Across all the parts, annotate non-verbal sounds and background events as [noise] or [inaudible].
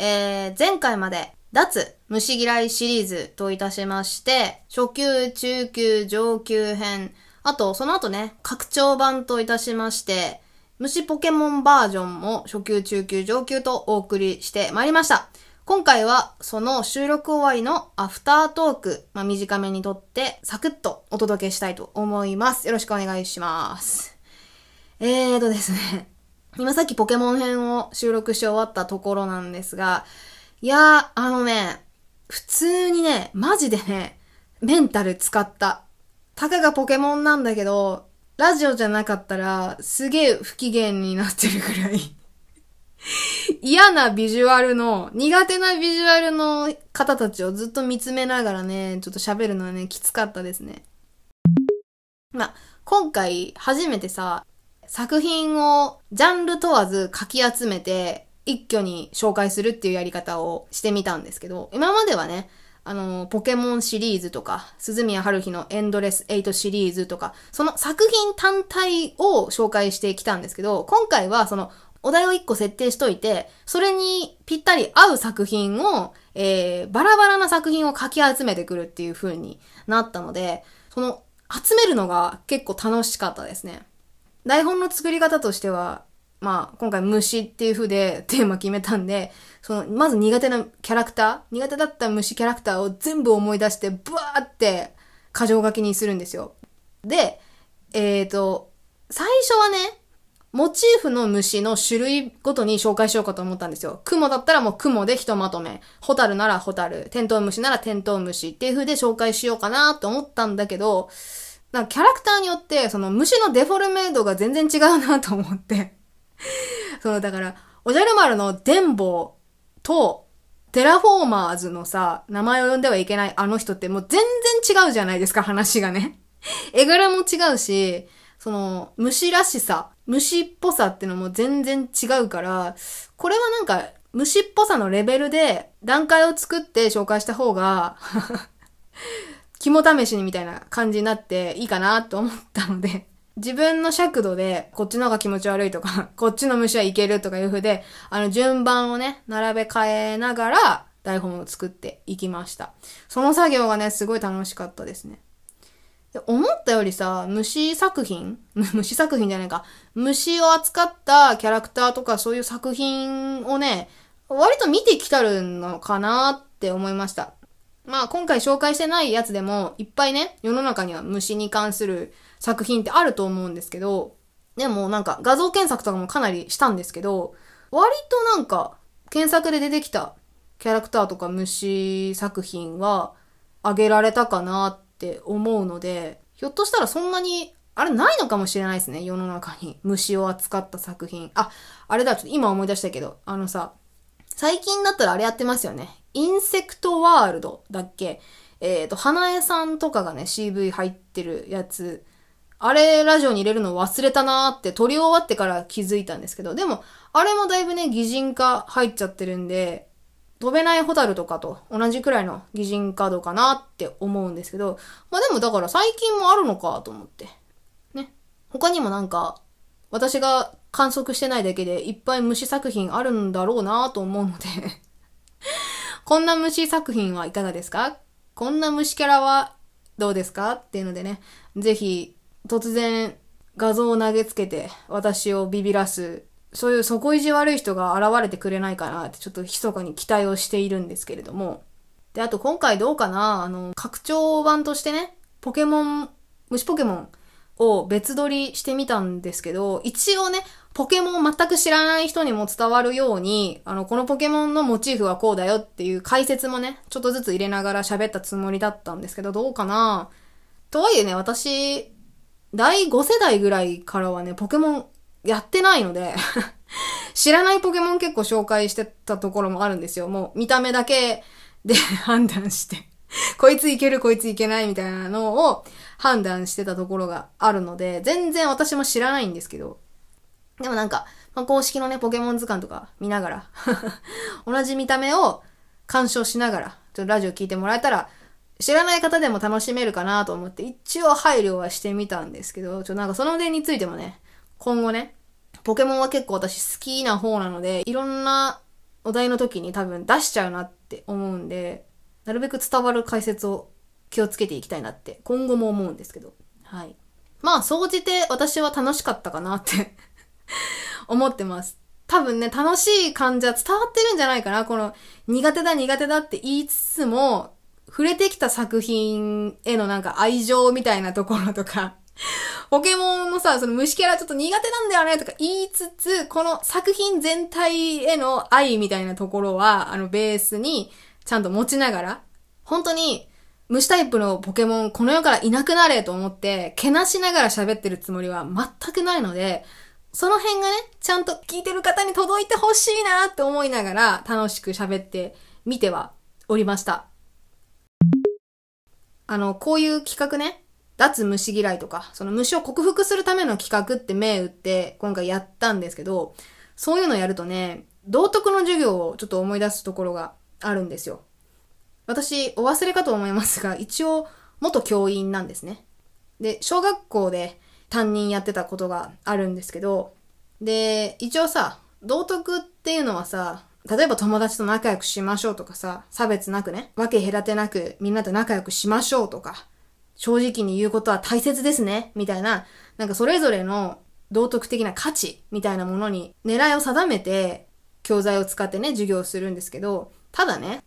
えー、前回まで、脱虫嫌いシリーズといたしまして、初級、中級、上級編、あと、その後ね、拡張版といたしまして、虫ポケモンバージョンも初級、中級、上級とお送りしてまいりました。今回は、その収録終わりのアフタートーク、まあ、短めにとって、サクッとお届けしたいと思います。よろしくお願いします。えーとですね。今さっきポケモン編を収録し終わったところなんですが、いやー、あのね、普通にね、マジでね、メンタル使った。たかがポケモンなんだけど、ラジオじゃなかったら、すげえ不機嫌になってるぐらい。[laughs] 嫌なビジュアルの、苦手なビジュアルの方たちをずっと見つめながらね、ちょっと喋るのはね、きつかったですね。ま、今回初めてさ、作品をジャンル問わず書き集めて一挙に紹介するっていうやり方をしてみたんですけど、今まではね、あの、ポケモンシリーズとか、鈴宮春日のエンドレス8シリーズとか、その作品単体を紹介してきたんですけど、今回はそのお題を1個設定しといて、それにぴったり合う作品を、えー、バラバラな作品を書き集めてくるっていう風になったので、その集めるのが結構楽しかったですね。台本の作り方としては、まあ、今回虫っていう風でテーマ決めたんで、その、まず苦手なキャラクター、苦手だった虫キャラクターを全部思い出して、ブワーって、箇条書きにするんですよ。で、えーと、最初はね、モチーフの虫の種類ごとに紹介しようかと思ったんですよ。雲だったらもう雲でひとまとめ。ホタルならホタル。テントウムシならテントウムシっていう風で紹介しようかなと思ったんだけど、なんかキャラクターによって、その虫のデフォルメ度が全然違うなと思って。[laughs] その、だから、おじゃる丸のデンボと、テラフォーマーズのさ、名前を呼んではいけないあの人ってもう全然違うじゃないですか、話がね。[laughs] 絵柄も違うし、その、虫らしさ、虫っぽさってのも全然違うから、これはなんか、虫っぽさのレベルで段階を作って紹介した方が、[laughs] 肝試しにみたいな感じになっていいかなと思ったので、[laughs] 自分の尺度で、こっちの方が気持ち悪いとか、[laughs] こっちの虫はいけるとかいう風で、あの、順番をね、並べ替えながら、台本を作っていきました。その作業がね、すごい楽しかったですね。で思ったよりさ、虫作品 [laughs] 虫作品じゃないか。虫を扱ったキャラクターとかそういう作品をね、割と見てきたるのかなって思いました。まあ今回紹介してないやつでもいっぱいね、世の中には虫に関する作品ってあると思うんですけど、でもなんか画像検索とかもかなりしたんですけど、割となんか検索で出てきたキャラクターとか虫作品はあげられたかなって思うので、ひょっとしたらそんなにあれないのかもしれないですね、世の中に。虫を扱った作品。あ、あれだ、ちょっと今思い出したけど、あのさ、最近だったらあれやってますよね。インセクトワールドだっけ？えっ、ー、と、花江さんとかがね、CV 入ってるやつ。あれ、ラジオに入れるの忘れたなーって、撮り終わってから気づいたんですけど、でも、あれもだいぶね、擬人化入っちゃってるんで、飛べないホタルとかと同じくらいの擬人化度かなって思うんですけど、まあでもだから最近もあるのかと思って。ね。他にもなんか、私が観測してないだけでいっぱい虫作品あるんだろうなと思うのでこんな虫作品はいかがですか？こんな虫キャラはどうですか？っていうのでね、ぜひ突然画像を投げつけて私をビビらす、そういう底意地悪い人が現れてくれないかなってちょっと密かに期待をしているんですけれども。で、あと今回どうかな？あの、拡張版としてね、ポケモン、虫ポケモンを別撮りしてみたんですけど、一応ね、ポケモン全く知らない人にも伝わるように、あの、このポケモンのモチーフはこうだよっていう解説もね、ちょっとずつ入れながら喋ったつもりだったんですけど、どうかな？とはいえね、私、第5世代ぐらいからはね、ポケモンやってないので [laughs] 知らないポケモン結構紹介してたところもあるんですよ。もう見た目だけで判断して [laughs] こいついける、こいついけないみたいなのを判断してたところがあるので、全然私も知らないんですけど、でもなんか、まあ、公式のね、ポケモン図鑑とか見ながら [laughs] 同じ見た目を鑑賞しながら、ちょっとラジオ聞いてもらえたら、知らない方でも楽しめるかなと思って、一応配慮はしてみたんですけど、ちょ、なんかその点についてもね、今後ね、ポケモンは結構私好きな方なので、いろんなお題の時に多分出しちゃうなって思うんで、なるべく伝わる解説を気をつけていきたいなって今後も思うんですけど。はい。まあ、総じて私は楽しかったかなって [laughs] 思ってます。多分ね、楽しい感じは伝わってるんじゃないかな。この苦手だ苦手だって言いつつも、触れてきた作品へのなんか愛情みたいなところとか、[laughs] ポケモンのさ、その虫キャラちょっと苦手なんだよねとか言いつつ、この作品全体への愛みたいなところは、あのベースにちゃんと持ちながら、本当に虫タイプのポケモンこの世からいなくなれと思って、けなしながら喋ってるつもりは全くないので、その辺がね、ちゃんと聞いてる方に届いてほしいなって思いながら楽しく喋ってみてはおりました。あの、こういう企画ね、脱虫嫌いとか、その虫を克服するための企画って銘打って今回やったんですけど、そういうのやるとね、道徳の授業をちょっと思い出すところがあるんですよ。私、お忘れかと思いますが、一応、元教員なんですね。で、小学校で担任やってたことがあるんですけど、で、一応さ、道徳っていうのはさ、例えば友達と仲良くしましょうとかさ、差別なくね、分け隔てなくみんなと仲良くしましょうとか、正直に言うことは大切ですね、みたいな、なんかそれぞれの道徳的な価値みたいなものに狙いを定めて、教材を使ってね、授業をするんですけど、ただね、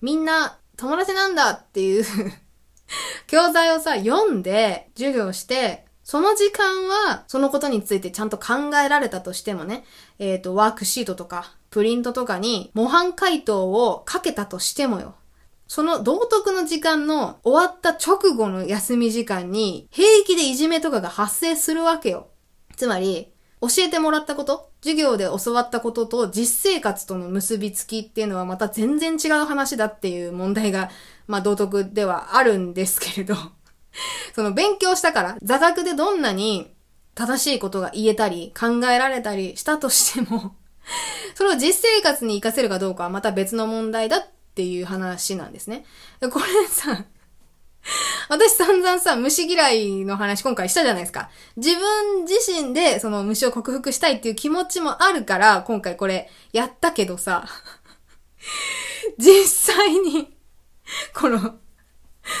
みんな友達なんだっていう [laughs] 教材をさ、読んで授業して、その時間はそのことについてちゃんと考えられたとしてもね、えっ、ー、と、ワークシートとか、プリントとかに模範解答をかけたとしてもよ。その道徳の時間の終わった直後の休み時間に平気でいじめとかが発生するわけよ。つまり、教えてもらったこと授業で教わったことと実生活との結びつきっていうのはまた全然違う話だっていう問題が、まあ道徳ではあるんですけれど、[laughs] その勉強したから、座学でどんなに正しいことが言えたり考えられたりしたとしても [laughs] それを実生活に活かせるかどうかはまた別の問題だっていう話なんですね。これさ、私散々さ、虫嫌いの話今回したじゃないですか。自分自身でその虫を克服したいっていう気持ちもあるから、今回これやったけどさ、[laughs] 実際に、この、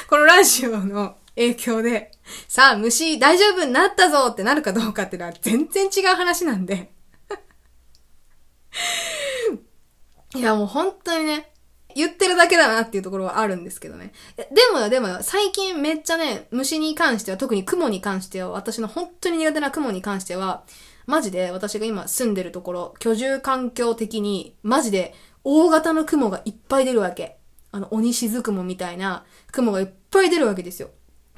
このラジオの影響で、さあ虫大丈夫になったぞってなるかどうかっていうのは全然違う話なんで。いやもう本当にね、言ってるだけだなっていうところはあるんですけどね。でもよ、でもよ、最近めっちゃね、虫に関しては、特に雲に関しては、私の本当に苦手な雲に関しては、マジで私が今住んでるところ、居住環境的に、マジで大型の雲がいっぱい出るわけ。あの、鬼しず雲みたいな雲がいっぱい出るわけですよ。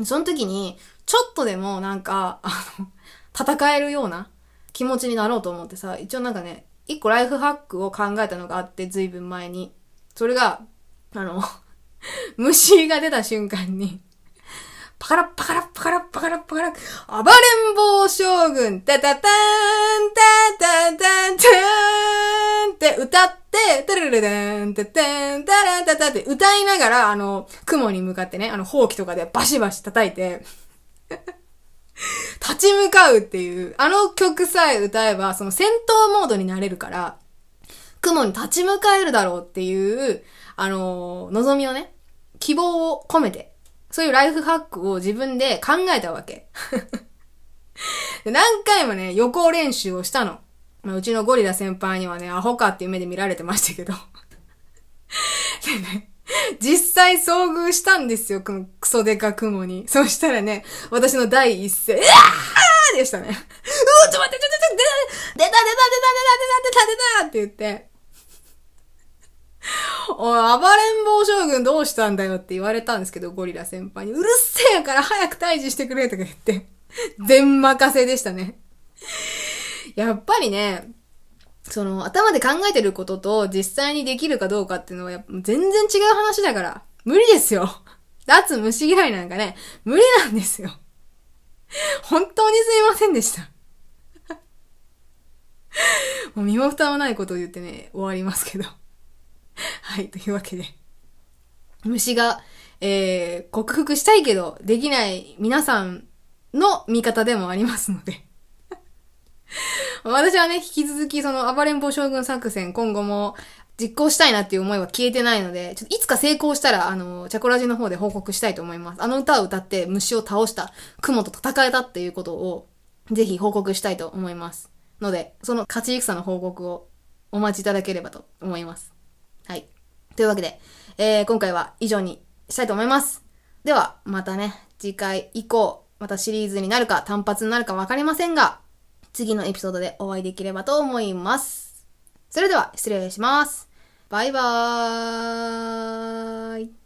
その時に、ちょっとでもなんか、あの、[laughs] 戦えるような気持ちになろうと思ってさ、一応なんかね、一個ライフハックを考えたのがあって、ずいぶん前に。それが、あの、[laughs] 虫が出た瞬間に、パカラッパカラッパカラッパカラッパカラッ、暴れん坊将軍、タタターン、タタタンターンって歌って、タルルルン、タタン、タランタタって歌いながら、あの、雲に向かってね、あの、ほうきとかでバシバシ叩いて、[laughs] 立ち向かうっていう、あの曲さえ歌えば、その戦闘モードになれるから、雲に立ち向かえるだろうっていう、あのー、望みをね、希望を込めて、そういうライフハックを自分で考えたわけ。[laughs] 何回もね、予行練習をしたの。まあ、うちのゴリラ先輩にはね、アホかっていう目で見られてましたけど。[laughs] でね、実際遭遇したんですよ、このクソデカ雲に。そしたらね、私の第一声、うわーでしたね。うーちょ待って、ちょちょちょ、出た出た出た出た出た出た出た出たって言って、[laughs] おい、暴れん坊将軍どうしたんだよって言われたんですけど、ゴリラ先輩に。うるせえから早く退治してくれとか言って、全任せでしたね。やっぱりね、その、頭で考えてることと実際にできるかどうかっていうのはやっぱ全然違う話だから、無理ですよ。脱虫嫌いなんかね、無理なんですよ。本当にすいませんでした。もう身も蓋もないことを言ってね、終わりますけど。[laughs] はい、というわけで。虫が、えー、克服したいけど、できない皆さんの味方でもありますので [laughs] 私はね、引き続きその暴れん坊将軍作戦今後も実行したいなっていう思いは消えてないので、ちょっといつか成功したら、あの、チャコラジの方で報告したいと思います。あの歌を歌って虫を倒した、雲と戦えたっていうことを、ぜひ報告したいと思います。ので、その勝ち戦の報告をお待ちいただければと思います。というわけで、えー、今回は以上にしたいと思います。では、またね、次回以降、またシリーズになるか単発になるかわかりませんが、次のエピソードでお会いできればと思います。それでは失礼します。バイバーイ。